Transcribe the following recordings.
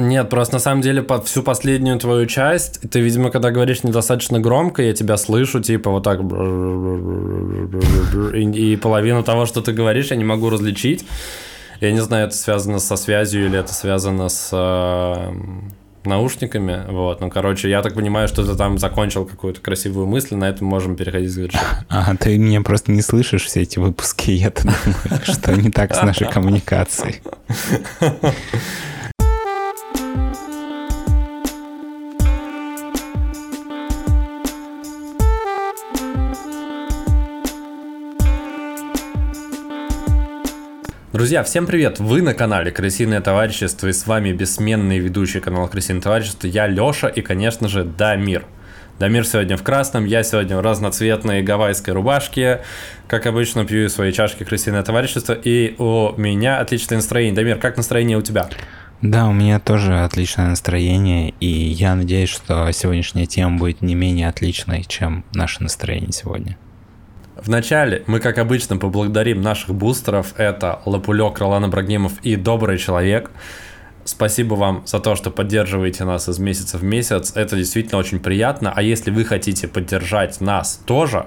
Нет, просто на самом деле под всю последнюю твою часть, ты, видимо, когда говоришь недостаточно громко, я тебя слышу, типа, вот так, и, и половину того, что ты говоришь, я не могу различить. Я не знаю, это связано со связью или это связано с э, наушниками, вот, ну, короче, я так понимаю, что ты там закончил какую-то красивую мысль, на этом можем переходить к завершению. А, ты меня просто не слышишь все эти выпуски, я-то думаю, что не так с нашей коммуникацией. Друзья, всем привет! Вы на канале Крысиное Товарищество и с вами бессменный ведущий канала Крысиное Товарищество. Я Лёша и, конечно же, Дамир. Дамир сегодня в красном, я сегодня в разноцветной гавайской рубашке. Как обычно, пью свои чашки Крысиное Товарищество, и у меня отличное настроение. Дамир, как настроение у тебя? Да, у меня тоже отличное настроение, и я надеюсь, что сегодняшняя тема будет не менее отличной, чем наше настроение сегодня. Вначале мы, как обычно, поблагодарим наших бустеров. Это Лапулек, Ролан Ибрагимов и Добрый Человек. Спасибо вам за то, что поддерживаете нас из месяца в месяц. Это действительно очень приятно. А если вы хотите поддержать нас тоже,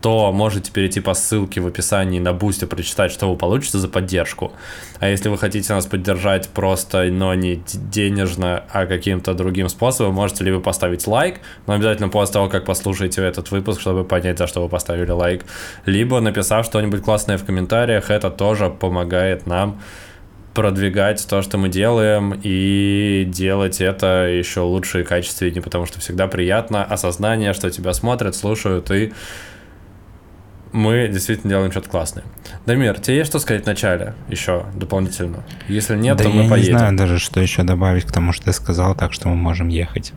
то можете перейти по ссылке в описании на Бусте, прочитать, что вы получите за поддержку. А если вы хотите нас поддержать просто, но не денежно, а каким-то другим способом, можете ли вы поставить лайк, но обязательно после того, как послушаете этот выпуск, чтобы понять, за что вы поставили лайк, либо написав что-нибудь классное в комментариях, это тоже помогает нам продвигать то, что мы делаем, и делать это еще лучше и качественнее, потому что всегда приятно осознание, что тебя смотрят, слушают и мы действительно делаем что-то классное. Дамир, тебе есть что сказать в начале еще дополнительно? Если нет, да то мы я поедем. не знаю даже, что еще добавить к тому, что ты сказал, так что мы можем ехать.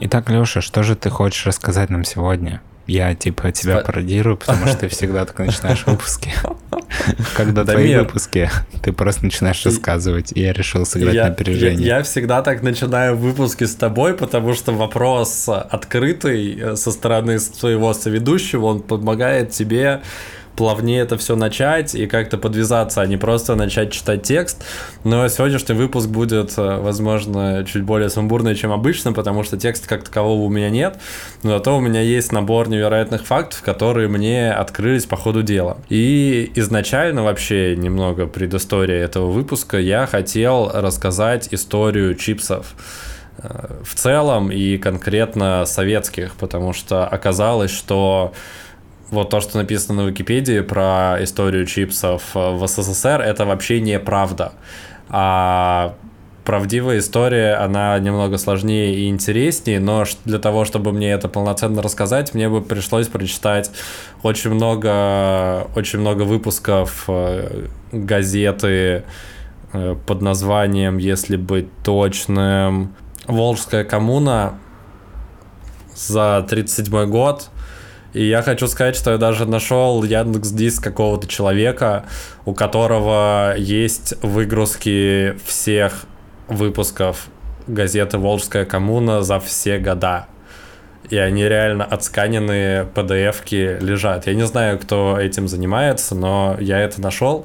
Итак, Леша, что же ты хочешь рассказать нам сегодня? Я типа тебя Спа... пародирую, потому что ты всегда так начинаешь выпуски. Когда твои выпуски, ты просто начинаешь рассказывать, и я решил сыграть на опережение. Я всегда так начинаю выпуски с тобой, потому что вопрос открытый э, со стороны своего соведущего, он помогает тебе плавнее это все начать и как-то подвязаться, а не просто начать читать текст. Но сегодняшний выпуск будет, э, возможно, чуть более сумбурный, чем обычно, потому что текста как такового у меня нет, но зато у меня есть набор невероятных фактов, которые мне открылись по ходу дела. И изначально вообще немного предыстория этого выпуска я хотел рассказать историю чипсов э, в целом и конкретно советских, потому что оказалось, что вот то, что написано на Википедии про историю чипсов в СССР, это вообще неправда. А правдивая история, она немного сложнее и интереснее, но для того, чтобы мне это полноценно рассказать, мне бы пришлось прочитать очень много, очень много выпусков э, газеты э, под названием, если быть точным, «Волжская коммуна» за 37 год – и я хочу сказать, что я даже нашел Яндекс Диск какого-то человека, у которого есть выгрузки всех выпусков газеты «Волжская коммуна» за все года. И они реально отсканенные PDF-ки лежат. Я не знаю, кто этим занимается, но я это нашел.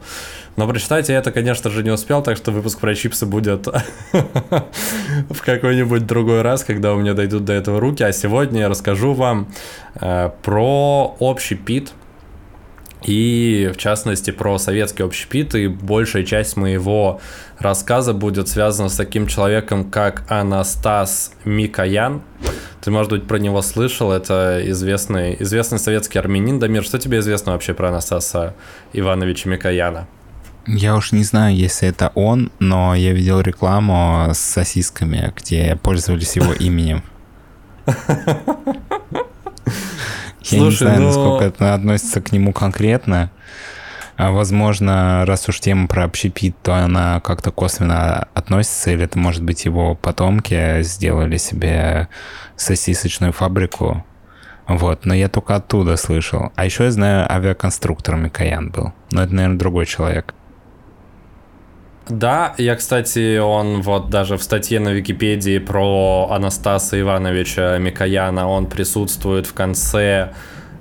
Но прочитать я это, конечно же, не успел, так что выпуск про чипсы будет в какой-нибудь другой раз, когда у меня дойдут до этого руки. А сегодня я расскажу вам э, про общий пит, и в частности про советский общепит, и большая часть моего рассказа будет связана с таким человеком, как Анастас Микоян. Ты, может быть, про него слышал, это известный, известный советский армянин. Дамир, что тебе известно вообще про Анастаса Ивановича Микояна? Я уж не знаю, если это он, но я видел рекламу с сосисками, где пользовались его именем. Я не знаю, насколько это относится к нему конкретно. А возможно, раз уж тема про общепит, то она как-то косвенно относится, или это, может быть, его потомки сделали себе сосисочную фабрику. Вот, но я только оттуда слышал. А еще я знаю, авиаконструктор Микоян был. Но это, наверное, другой человек. Да, я, кстати, он вот даже в статье на Википедии про Анастаса Ивановича Микояна, он присутствует в конце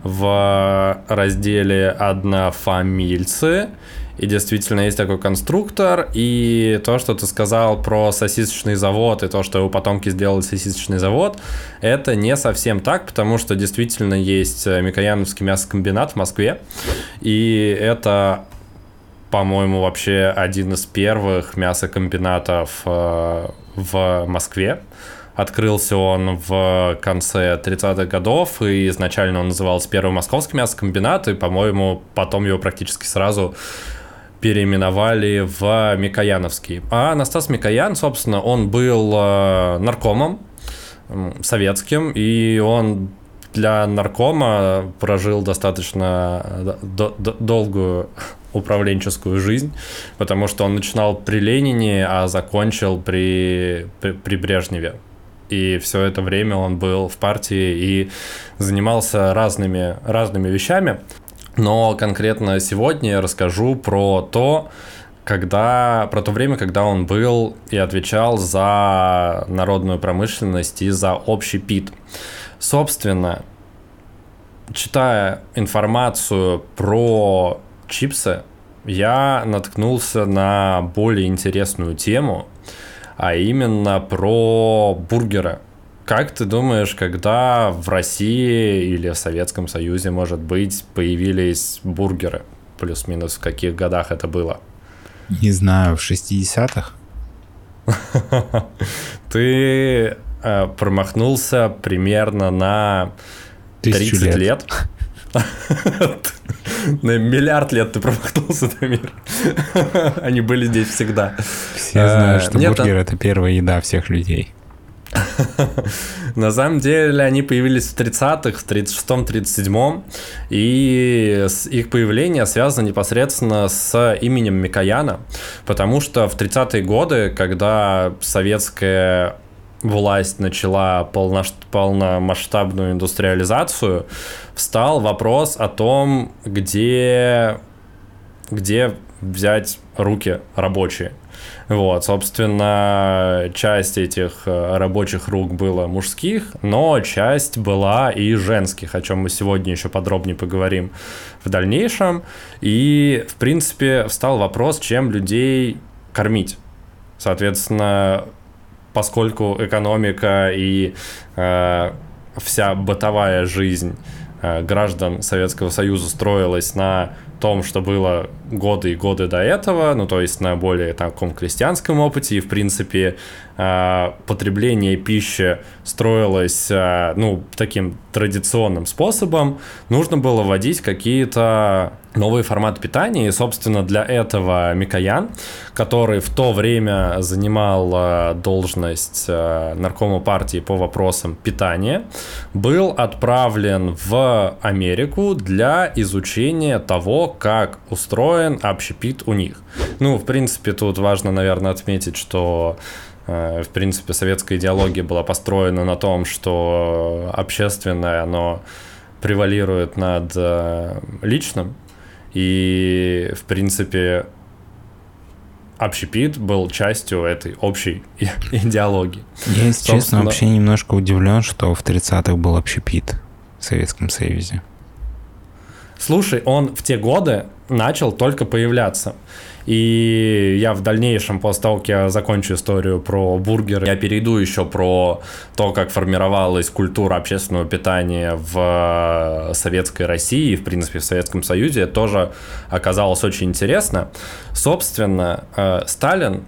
в разделе «Однофамильцы», и действительно есть такой конструктор, и то, что ты сказал про сосисочный завод, и то, что его потомки сделали сосисочный завод, это не совсем так, потому что действительно есть Микояновский мясокомбинат в Москве, и это по-моему, вообще один из первых мясокомбинатов э, в Москве. Открылся он в конце 30-х годов, и изначально он назывался Первый Московский мясокомбинат, и, по-моему, потом его практически сразу переименовали в Микояновский. А Анастас Микоян, собственно, он был э, наркомом советским, и он для наркома прожил достаточно долгую управленческую жизнь, потому что он начинал при Ленине, а закончил при, при, при Брежневе. И все это время он был в партии и занимался разными, разными вещами. Но конкретно сегодня я расскажу про то, когда, про то время, когда он был и отвечал за народную промышленность и за общий ПИТ. Собственно, читая информацию про чипсы, я наткнулся на более интересную тему, а именно про бургеры. Как ты думаешь, когда в России или в Советском Союзе, может быть, появились бургеры? Плюс-минус в каких годах это было? Не знаю, в 60-х? Ты э, промахнулся примерно на 30 лет. лет. На миллиард лет ты промахнулся, Дамир. Они были здесь всегда. Все знают, что бургер — это первая еда всех людей. На самом деле они появились в 30-х, в 36-м, 37-м, и их появление связано непосредственно с именем Микояна, потому что в 30-е годы, когда советская власть начала полномасштабную индустриализацию, встал вопрос о том, где, где взять руки рабочие. Вот, собственно, часть этих э, рабочих рук была мужских, но часть была и женских, о чем мы сегодня еще подробнее поговорим в дальнейшем. И, в принципе, встал вопрос, чем людей кормить. Соответственно, поскольку экономика и э, вся бытовая жизнь э, граждан Советского Союза строилась на том, что было годы и годы до этого, ну, то есть на более таком крестьянском опыте, и, в принципе, э, потребление пищи строилось, э, ну, таким традиционным способом, нужно было вводить какие-то новые форматы питания, и, собственно, для этого Микоян, который в то время занимал э, должность наркома партии по вопросам питания, был отправлен в Америку для изучения того, как устроен общепит у них. Ну, в принципе, тут важно, наверное, отметить, что э, в принципе, советская идеология была построена на том, что общественное, оно превалирует над э, личным, и, в принципе, общепит был частью этой общей идеологии. Я, если Собственно... честно, вообще немножко удивлен, что в 30-х был общепит в Советском Союзе. Слушай, он в те годы начал только появляться. И я в дальнейшем, после того, как я закончу историю про бургеры, я перейду еще про то, как формировалась культура общественного питания в Советской России и, в принципе, в Советском Союзе. Тоже оказалось очень интересно. Собственно, э, Сталин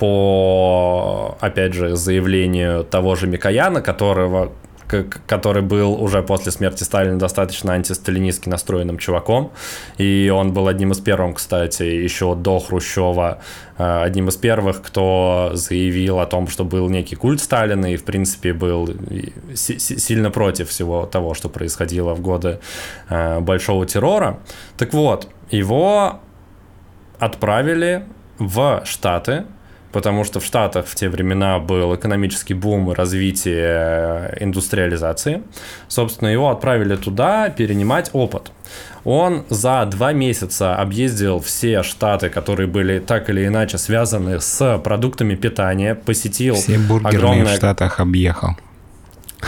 по, опять же, заявлению того же Микояна, которого, который был уже после смерти Сталина достаточно антисталинистски настроенным чуваком. И он был одним из первых, кстати, еще до Хрущева, э, одним из первых, кто заявил о том, что был некий культ Сталина и, в принципе, был сильно против всего того, что происходило в годы э, Большого террора. Так вот, его отправили в Штаты, потому что в Штатах в те времена был экономический бум и развитие э, индустриализации. Собственно, его отправили туда перенимать опыт. Он за два месяца объездил все штаты, которые были так или иначе связаны с продуктами питания, посетил все бургерные огромное... в Штатах объехал.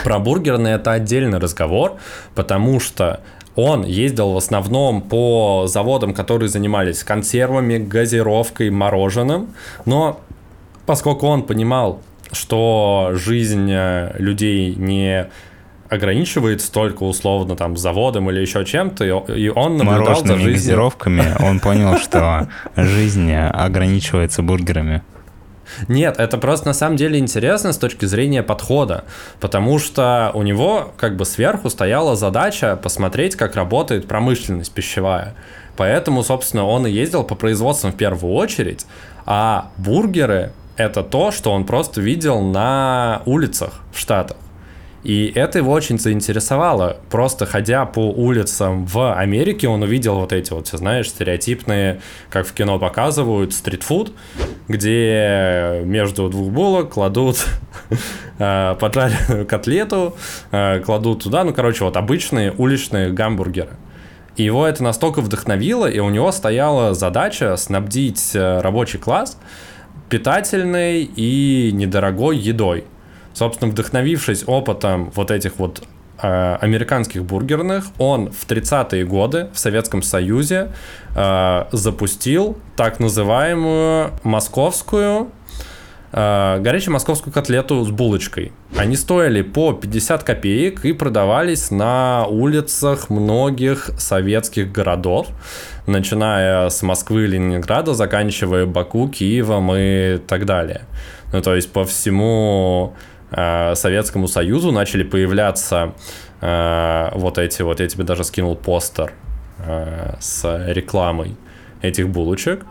Про бургерные это отдельный разговор, потому что он ездил в основном по заводам, которые занимались консервами, газировкой, мороженым, но поскольку он понимал, что жизнь э, людей не ограничивается только условно там заводом или еще чем-то, и он наблюдал за жизнью... газировками, он понял, что жизнь ограничивается бургерами. Нет, это просто на самом деле интересно с точки зрения подхода, потому что у него как бы сверху стояла задача посмотреть, как работает промышленность пищевая. Поэтому, собственно, он и ездил по производствам в первую очередь, а бургеры это то, что он просто видел на улицах в Штатах. И это его очень заинтересовало. Просто ходя по улицам в Америке, он увидел вот эти вот, знаешь, стереотипные, как в кино показывают, стритфуд, где между двух булок кладут э, поджаренную котлету, э, кладут туда, ну, короче, вот обычные уличные гамбургеры. И его это настолько вдохновило, и у него стояла задача снабдить э, рабочий класс питательной и недорогой едой. Собственно, вдохновившись опытом вот этих вот э, американских бургерных, он в 30-е годы в Советском Союзе э, запустил так называемую московскую горячую московскую котлету с булочкой. Они стоили по 50 копеек и продавались на улицах многих советских городов, начиная с Москвы и Ленинграда, заканчивая Баку, Киевом и так далее. Ну, то есть по всему Э, Советскому Союзу начали появляться э, вот эти вот, я тебе даже скинул постер э, с рекламой этих булочек.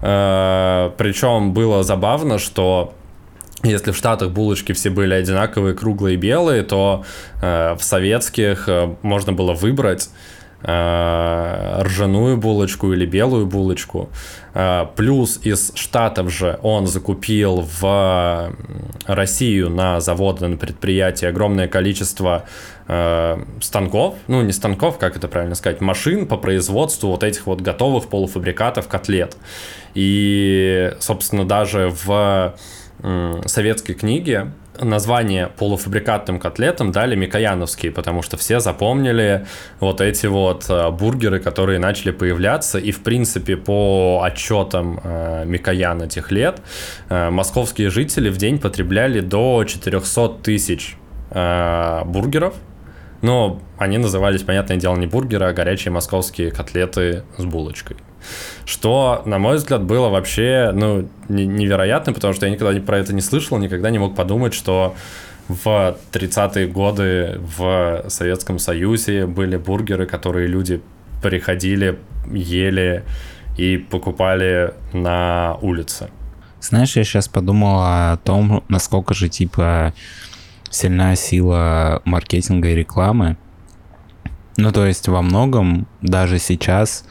Причем было забавно, что если в Штатах булочки все были одинаковые, круглые, белые, то в советских можно было выбрать Э, ржаную булочку или белую булочку. Э, плюс из Штатов же он закупил в Россию на заводы, на предприятия огромное количество э, станков, ну не станков, как это правильно сказать, машин по производству вот этих вот готовых полуфабрикатов котлет. И, собственно, даже в советской книге название полуфабрикатным котлетам дали Микояновские, потому что все запомнили вот эти вот э, бургеры, которые начали появляться, и в принципе по отчетам э, Микояна тех лет московские жители в день потребляли до 400 тысяч бургеров, но они назывались, понятное дело, не бургеры, а горячие московские котлеты с булочкой. Что, на мой взгляд, было вообще ну, невероятно, потому что я никогда про это не слышал, никогда не мог подумать, что в 30-е годы в Советском Союзе были бургеры, которые люди приходили, ели и покупали на улице. Знаешь, я сейчас подумал о том, насколько же, типа, сильная сила маркетинга и рекламы. Ну, то есть во многом даже сейчас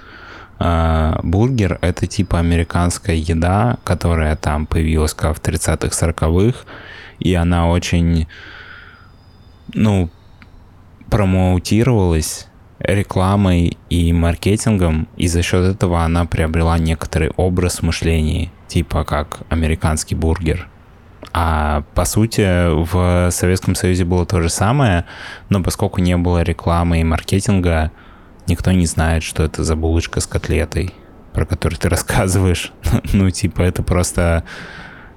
Uh, бургер — это типа американская еда, которая там появилась как в 30-х, 40-х, и она очень, ну, промоутировалась рекламой и маркетингом, и за счет этого она приобрела некоторый образ мышления, типа как американский бургер. А по сути в Советском Союзе было то же самое, но поскольку не было рекламы и маркетинга, никто не знает, что это за булочка с котлетой, про которую ты рассказываешь. ну, типа, это просто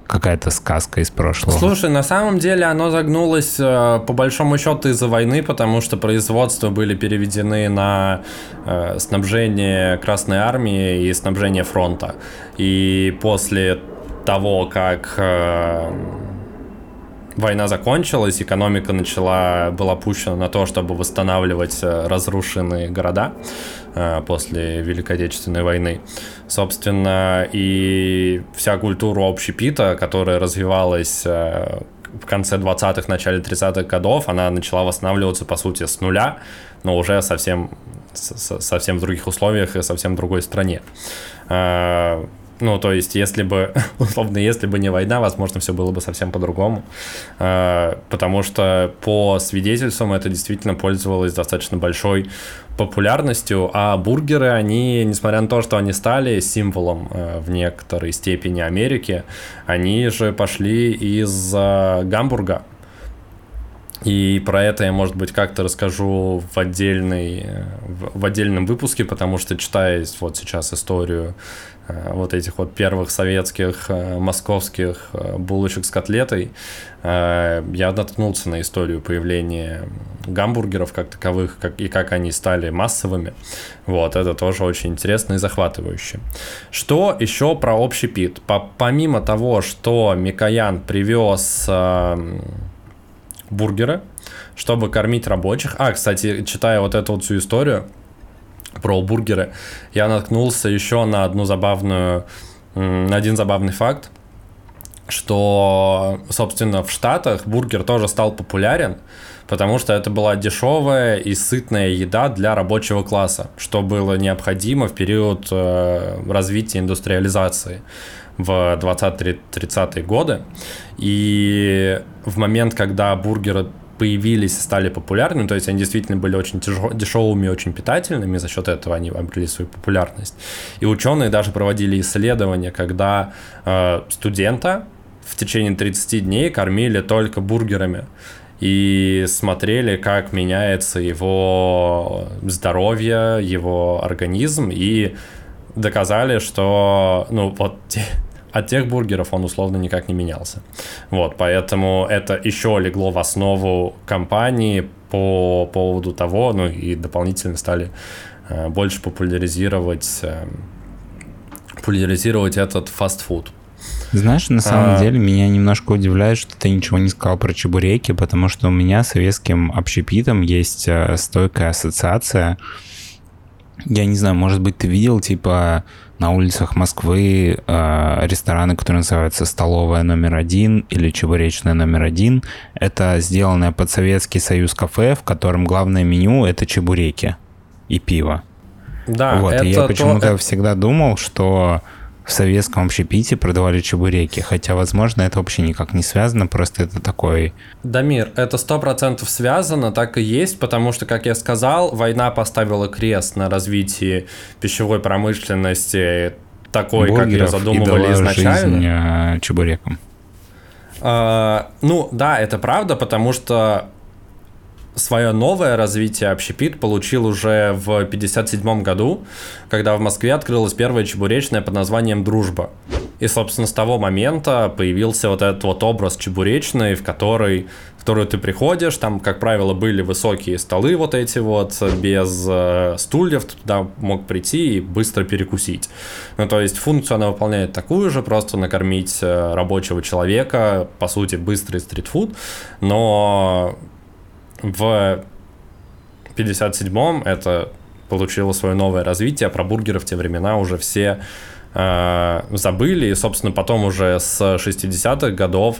какая-то сказка из прошлого. Слушай, на самом деле оно загнулось э, по большому счету из-за войны, потому что производства были переведены на э, снабжение Красной Армии и снабжение фронта. И после того, как э, война закончилась, экономика начала, была пущена на то, чтобы восстанавливать э, разрушенные города э, после Великой Отечественной войны. Собственно, и вся культура общепита, которая развивалась в конце 20-х, начале 30-х годов, она начала восстанавливаться, по сути, с нуля, но уже совсем, совсем в других условиях и совсем в другой стране. Ну, то есть, если бы, условно, если бы не война, возможно, все было бы совсем по-другому. А, потому что по свидетельствам это действительно пользовалось достаточно большой популярностью, а бургеры, они, несмотря на то, что они стали символом э, в некоторой степени Америки, они же пошли из Гамбурга. И про это я, может быть, как-то расскажу в, отдельной, в отдельном выпуске, потому что читая вот сейчас историю Э, вот этих вот первых советских э, московских э, булочек с котлетой, я наткнулся на историю появления гамбургеров как таковых, как, и как они стали массовыми. Вот, это тоже очень интересно и захватывающе. Что еще про общий пит? По, помимо того, что Микоян привез э, бургеры, чтобы кормить рабочих. А, кстати, читая вот эту вот всю историю, про бургеры, я наткнулся еще на одну забавную, на один забавный факт, что, собственно, в Штатах бургер тоже стал популярен, потому что это была дешевая и сытная еда для рабочего класса, что было необходимо в период э, развития индустриализации в 20-30-е годы. И в момент, когда бургеры появились и стали популярными, то есть они действительно были очень дешевыми, очень питательными, за счет этого они обрели свою популярность. И ученые даже проводили исследования, когда э, студента в течение 30 дней кормили только бургерами и смотрели, как меняется его здоровье, его организм, и доказали, что, ну, вот от тех бургеров он условно никак не менялся. Вот, поэтому это еще легло в основу компании по поводу того, ну и дополнительно стали э, больше популяризировать, э, популяризировать этот фастфуд. Знаешь, на самом а... деле меня немножко удивляет, что ты ничего не сказал про чебуреки, потому что у меня с советским общепитом есть э, стойкая ассоциация. Я не знаю, может быть, ты видел, типа, на улицах Москвы э, рестораны, которые называются «Столовая номер один» или «Чебуречная номер один». Это сделанное под Советский Союз кафе, в котором главное меню — это чебуреки и пиво. Да, вот, это и я почему-то то... всегда думал, что в советском общепите продавали чебуреки, хотя, возможно, это вообще никак не связано, просто это такой... Дамир, это сто процентов связано, так и есть, потому что, как я сказал, война поставила крест на развитии пищевой промышленности такой, Бургеров как ее задумывали изначально. Жизнь, э, чебуреком. А, ну, да, это правда, потому что свое новое развитие общепит получил уже в 1957 году, когда в Москве открылась первая чебуречная под названием «Дружба». И, собственно, с того момента появился вот этот вот образ чебуречной, в который в которую ты приходишь, там, как правило, были высокие столы вот эти вот, без э, стульев, ты туда мог прийти и быстро перекусить. Ну, то есть функцию она выполняет такую же, просто накормить э, рабочего человека, по сути, быстрый стритфуд, но в 57-м это получило свое новое развитие, про бургеры в те времена уже все э, забыли, и, собственно, потом уже с 60-х годов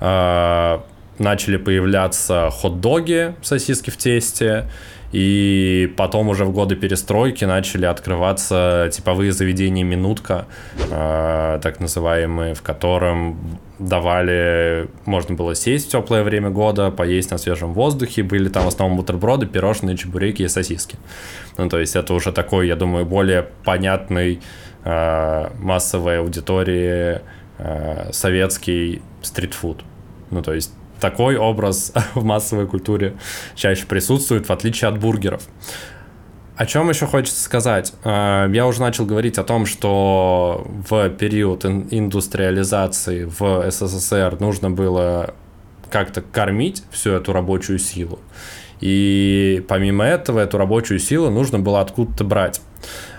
э, начали появляться хот-доги, сосиски в тесте, и потом уже в годы перестройки начали открываться типовые заведения «Минутка», э, так называемые, в котором давали, можно было сесть в теплое время года, поесть на свежем воздухе, были там в основном бутерброды, пирожные, чебуреки и сосиски. Ну, то есть это уже такой, я думаю, более понятный э, массовой аудитории э, советский стритфуд. Ну, то есть такой образ в массовой культуре чаще присутствует, в отличие от бургеров. О чем еще хочется сказать? Э, я уже начал говорить о том, что в период индустриализации в СССР нужно было как-то кормить всю эту рабочую силу. И помимо этого, эту рабочую силу нужно было откуда-то брать.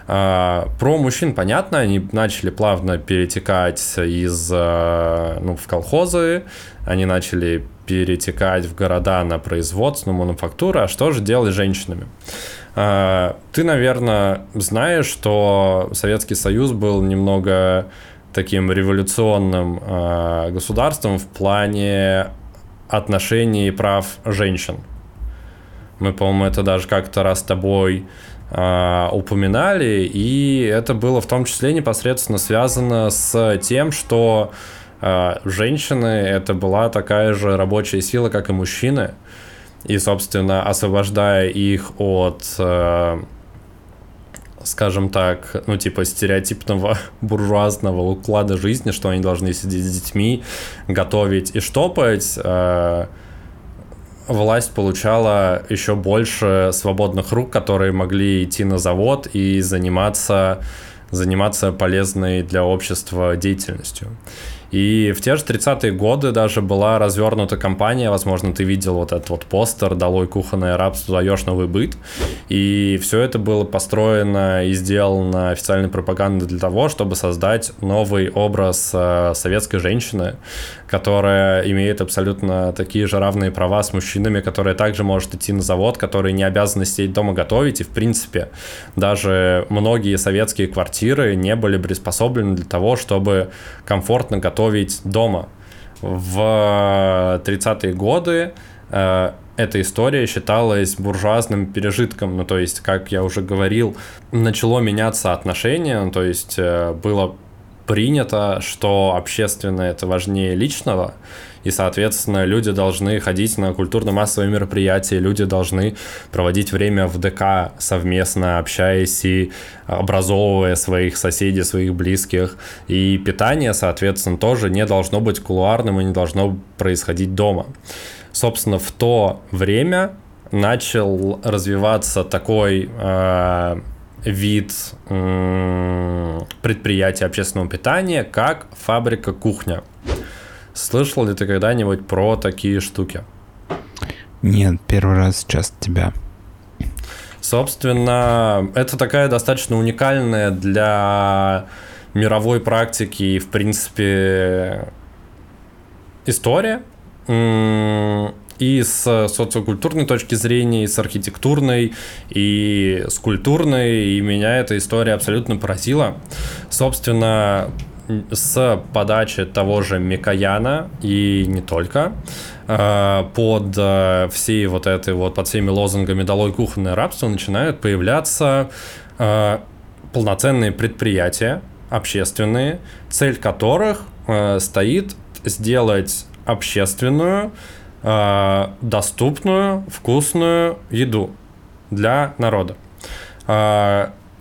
Э, про мужчин понятно, они начали плавно перетекать из, э, ну, в колхозы, они начали перетекать в города на производство, на мануфактуру, а что же делать с женщинами? А, ты, наверное, знаешь, что Советский Союз был немного таким революционным а, государством в плане отношений и прав женщин. Мы, по-моему, это даже как-то раз с тобой э, упоминали, и это было в том числе непосредственно связано с тем, что женщины это была такая же рабочая сила, как и мужчины, и, собственно, освобождая их от, э, скажем так, ну, типа стереотипного буржуазного уклада жизни, что они должны сидеть с детьми, готовить и штопать, э, власть получала еще больше свободных рук, которые могли идти на завод и заниматься, заниматься полезной для общества деятельностью. И в те же 30-е годы даже была развернута кампания, возможно, ты видел вот этот вот постер «Долой кухонное рабство, даешь новый быт». И все это было построено и сделано официальной пропагандой для того, чтобы создать новый образ э, советской женщины, которая имеет абсолютно такие же равные права с мужчинами, которая также может идти на завод, которые не обязаны сидеть дома готовить. И, в принципе, даже многие советские квартиры не были приспособлены для того, чтобы комфортно готовить дома. В 30-е годы э, эта история считалась буржуазным пережитком, ну то есть, как я уже говорил, начало меняться отношение, ну, то есть э, было принято, что общественное это важнее личного, и, соответственно, люди должны ходить на культурно-массовые мероприятия, люди должны проводить время в ДК совместно, общаясь и образовывая своих соседей, своих близких. И питание, соответственно, тоже не должно быть кулуарным и не должно происходить дома. Собственно, в то время начал развиваться такой э, вид предприятия общественного питания, как фабрика-кухня. Слышал ли ты когда-нибудь про такие штуки? Нет, первый раз сейчас тебя. Собственно, это такая достаточно уникальная для мировой практики и, в принципе, история и с социокультурной точки зрения, и с архитектурной, и с культурной, и меня эта история абсолютно поразила. Собственно, с подачи того же Микояна и не только, э, под э, всей вот этой вот, под всеми лозунгами «Долой кухонное рабство» начинают появляться э, полноценные предприятия, общественные, цель которых стоит сделать общественную, доступную, вкусную еду для народа.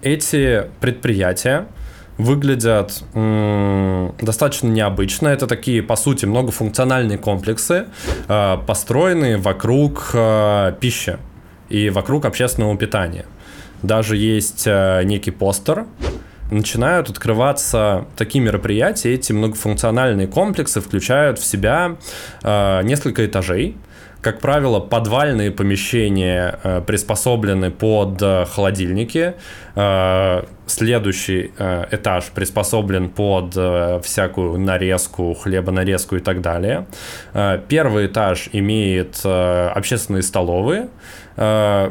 Эти предприятия выглядят достаточно необычно. Это такие, по сути, многофункциональные комплексы, э, построенные вокруг э, пищи и вокруг общественного питания. Даже есть э, некий постер, начинают открываться такие мероприятия, эти многофункциональные комплексы включают в себя несколько этажей. Как правило, подвальные помещения э, приспособлены под э, холодильники. Э, следующий э, этаж приспособлен под э, всякую нарезку, хлебонарезку и так далее. Э, первый этаж имеет э, общественные столовые. Э,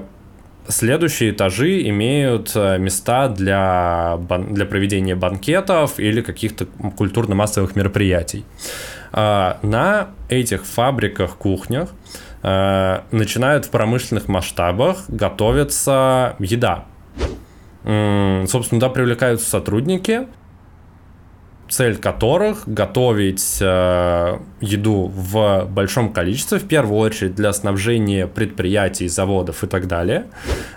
Следующие этажи имеют э, места для, для проведения банкетов или каких-то культурно-массовых мероприятий. А, на этих фабриках, кухнях э, начинают в промышленных масштабах готовиться еда. Собственно, туда привлекаются сотрудники, цель которых готовить э, еду в большом количестве, в первую очередь для снабжения предприятий, заводов и так далее.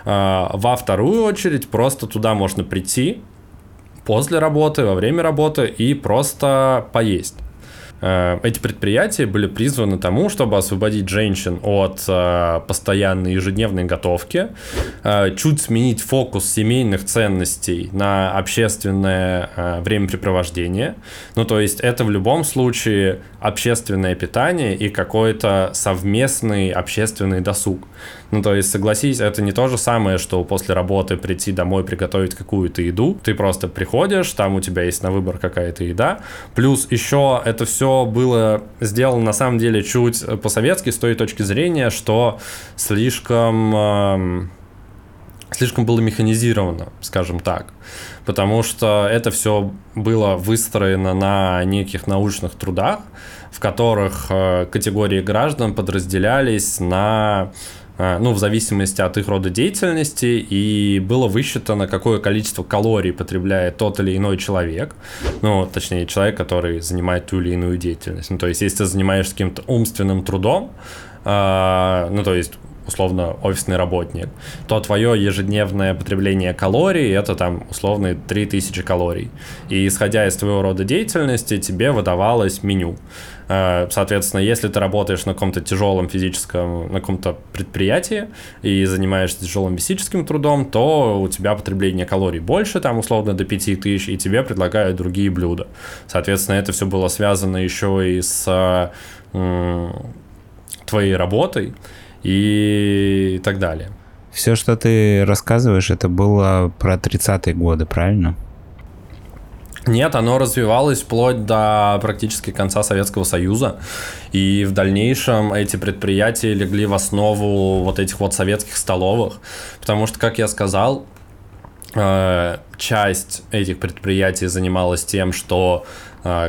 Э, во вторую очередь просто туда можно прийти после работы, во время работы и просто поесть. Э, эти предприятия были призваны тому, чтобы освободить женщин от э, постоянной ежедневной готовки, э, чуть сменить фокус семейных ценностей на общественное времяпрепровождение. Ну, то есть это в любом случае общественное питание и какой-то совместный общественный досуг. Ну, то есть, согласись, это не то же самое, что после работы прийти домой, приготовить какую-то еду. Ты просто приходишь, там у тебя есть на выбор какая-то еда. Плюс еще это все было сделано на самом деле чуть по-советски с той точки зрения, что слишком... Э, слишком было механизировано, скажем так. Потому что это все было выстроено на неких научных трудах, в которых э, категории граждан подразделялись на ну, в зависимости от их рода деятельности, и было высчитано, какое количество калорий потребляет тот или иной человек, ну, точнее, человек, который занимает ту или иную деятельность. Ну, то есть, если ты занимаешься каким-то умственным трудом, э, ну, то есть, условно офисный работник, то твое ежедневное потребление калорий это там условно 3000 калорий. И исходя из твоего рода деятельности тебе выдавалось меню. Э, соответственно, если ты работаешь на каком-то тяжелом физическом, на каком-то предприятии и занимаешься тяжелым физическим трудом, то у тебя потребление калорий больше, там условно до 5000, и тебе предлагают другие блюда. Соответственно, это все было связано еще и с твоей работой и так далее. Все, что ты рассказываешь, это было про 30-е годы, правильно? Нет, оно развивалось вплоть до практически конца Советского Союза. И в дальнейшем эти предприятия легли в основу вот этих вот советских столовых. Потому что, как я сказал, э, часть этих предприятий занималась тем, что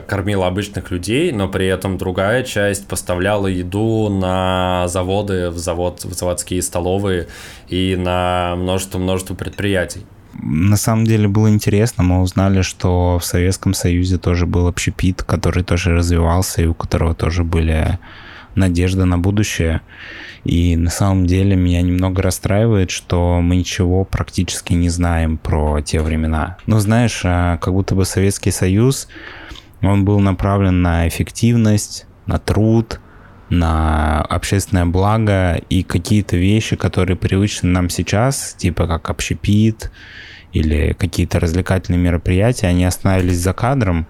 кормила обычных людей, но при этом другая часть поставляла еду на заводы, в, завод, в заводские столовые и на множество-множество предприятий на самом деле было интересно. Мы узнали, что в Советском Союзе тоже был общепит, который тоже развивался, и у которого тоже были надежды на будущее. И на самом деле меня немного расстраивает, что мы ничего практически не знаем про те времена. Ну, знаешь, а, как будто бы Советский Союз, он был направлен на эффективность, на труд, на общественное благо и какие-то вещи, которые привычны нам сейчас, типа как общепит или какие-то развлекательные мероприятия, они остановились за кадром,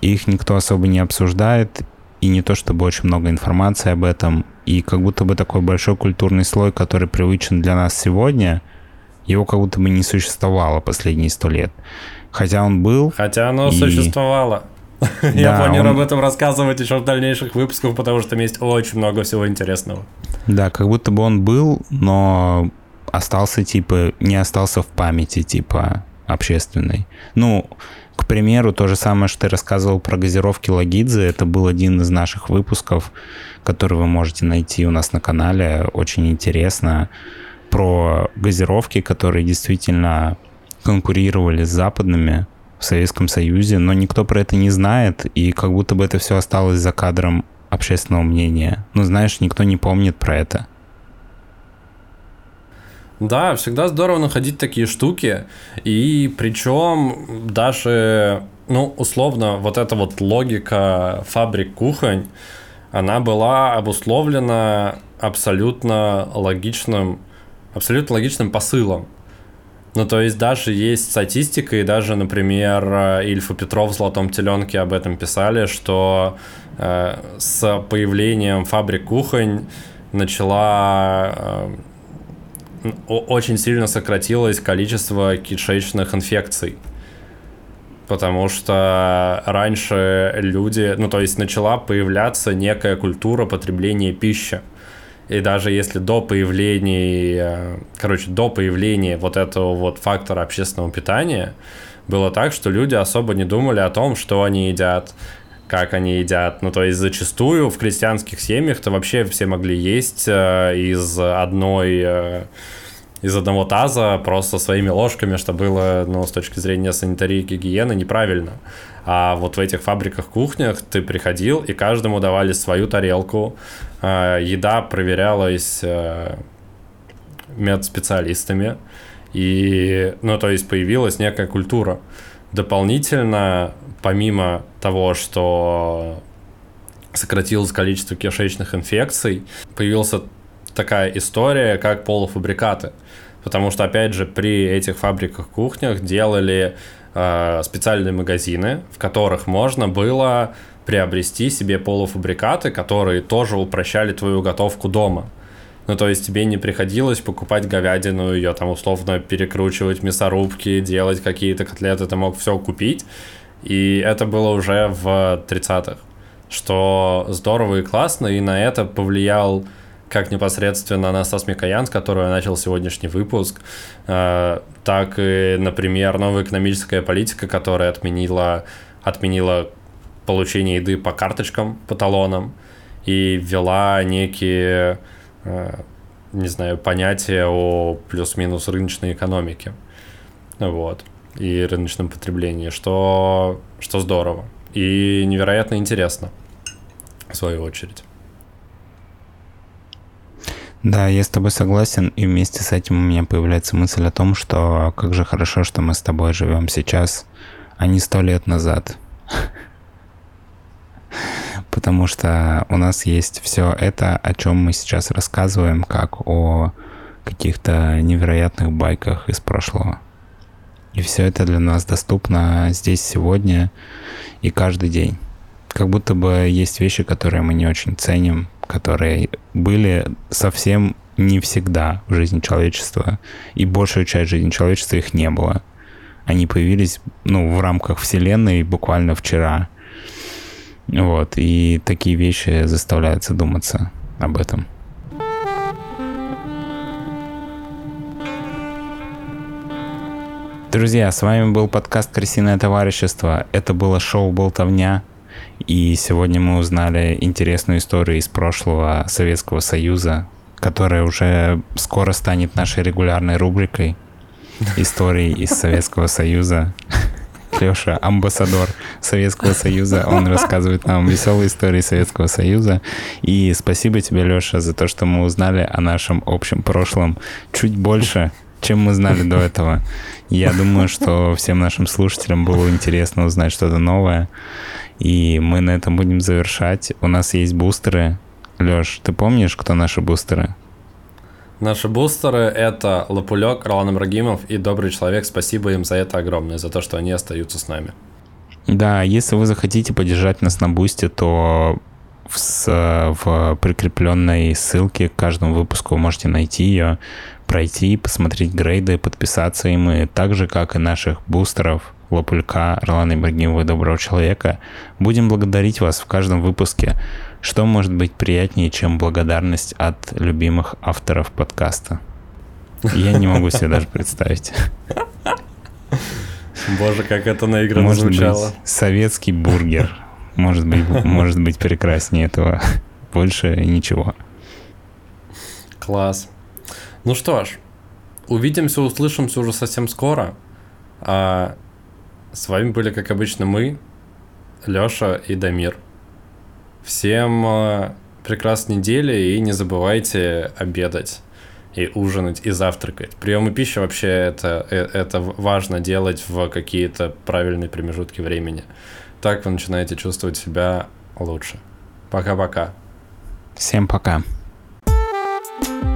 их никто особо не обсуждает, и не то чтобы очень много информации об этом, и как будто бы такой большой культурный слой, который привычен для нас сегодня, его как будто бы не существовало последние сто лет. Хотя он был. Хотя оно и... существовало. Я планирую об этом рассказывать еще в дальнейших выпусках, потому что там есть очень много всего интересного. Да, как будто бы он был, но остался, типа, не остался в памяти, типа, общественной. Ну, к примеру, то же самое, что ты рассказывал про газировки Лагидзе, это был один из наших выпусков, который вы можете найти у нас на канале. Очень интересно про газировки, которые действительно конкурировали с западными в Советском Союзе, но никто про это не знает, и как будто бы это все осталось за кадром общественного мнения. Ну, знаешь, никто не помнит про это. Да, всегда здорово находить такие штуки. И причем даже, ну, условно, вот эта вот логика фабрик кухонь, она была обусловлена абсолютно логичным, абсолютно логичным посылом. Ну, то есть даже есть статистика, и даже, например, Ильф и Петров в «Золотом теленке» об этом писали, что э, с появлением фабрик кухонь начала э, очень сильно сократилось количество кишечных инфекций. Потому что раньше люди, ну то есть начала появляться некая культура потребления пищи. И даже если до появления, короче, до появления вот этого вот фактора общественного питания, было так, что люди особо не думали о том, что они едят, как они едят. Ну, то есть зачастую в крестьянских семьях-то вообще все могли есть э, из одной э, из одного таза просто своими ложками, что было, ну, с точки зрения санитарии и гигиены, неправильно. А вот в этих фабриках-кухнях ты приходил, и каждому давали свою тарелку. Э, еда проверялась э, медспециалистами. И, ну, то есть появилась некая культура. Дополнительно, помимо того, что сократилось количество кишечных инфекций, появился такая история, как полуфабрикаты. Потому что, опять же, при этих фабриках-кухнях делали специальные магазины, в которых можно было приобрести себе полуфабрикаты, которые тоже упрощали твою готовку дома. Ну, то есть тебе не приходилось покупать говядину, ее там условно перекручивать в мясорубке, делать какие-то котлеты, ты мог все купить. И это было уже в 30-х, что здорово и классно, и на это повлиял как непосредственно Анастас Микоян, с которого я начал сегодняшний выпуск, э, так и, например, новая экономическая политика, которая отменила, отменила получение еды по карточкам, по талонам, и ввела некие, э, не знаю, понятия о плюс-минус рыночной экономике. Вот. И рыночном потреблении, что, что здорово. И невероятно интересно, в свою очередь. Да, я с тобой согласен, и вместе с этим у меня появляется мысль о том, что как же хорошо, что мы с тобой живем сейчас, а не сто лет назад. Потому что у нас есть все это, о чем мы сейчас рассказываем, как о каких-то невероятных байках из прошлого. И все это для нас доступно здесь сегодня и каждый день. Как будто бы есть вещи, которые мы не очень ценим, которые были совсем не всегда в жизни человечества, и большую часть жизни человечества их не было. Они появились ну, в рамках Вселенной буквально вчера. Вот, и такие вещи заставляют задуматься об этом. Друзья, с вами был подкаст «Крысиное товарищество». Это было шоу «Болтовня». И сегодня мы узнали интересную историю из прошлого Советского Союза, которая уже скоро станет нашей регулярной рубрикой истории из Советского Союза. Леша, амбассадор Советского Союза, он рассказывает нам веселые истории Советского Союза. И спасибо тебе, Леша, за то, что мы узнали о нашем общем прошлом чуть больше, чем мы знали до этого. Я думаю, что всем нашим слушателям было интересно узнать что-то новое. И мы на этом будем завершать. У нас есть бустеры. Леш, ты помнишь, кто наши бустеры? Наши бустеры — это Лапулек, Ролан Ибрагимов и Добрый Человек. Спасибо им за это огромное, за то, что они остаются с нами. Да, если вы захотите поддержать нас на бусте, то в, в прикрепленной ссылке к каждому выпуску вы можете найти ее, пройти, посмотреть грейды, подписаться им, и так же, как и наших бустеров — Лапулька, Ролана Ибрагимова и Доброго Человека, будем благодарить вас в каждом выпуске. Что может быть приятнее, чем благодарность от любимых авторов подкаста? Я не могу себе даже представить. Боже, как это наигранно звучало. Быть, советский бургер. Может быть, может быть прекраснее этого. Больше ничего. Класс. Ну что ж, увидимся, услышимся уже совсем скоро. А с вами были, как обычно, мы, Лёша и Дамир. Всем э, прекрасной недели и не забывайте обедать и ужинать, и завтракать. Приемы пищи вообще это, э, это важно делать в какие-то правильные промежутки времени. Так вы начинаете чувствовать себя лучше. Пока-пока. Всем пока. thank you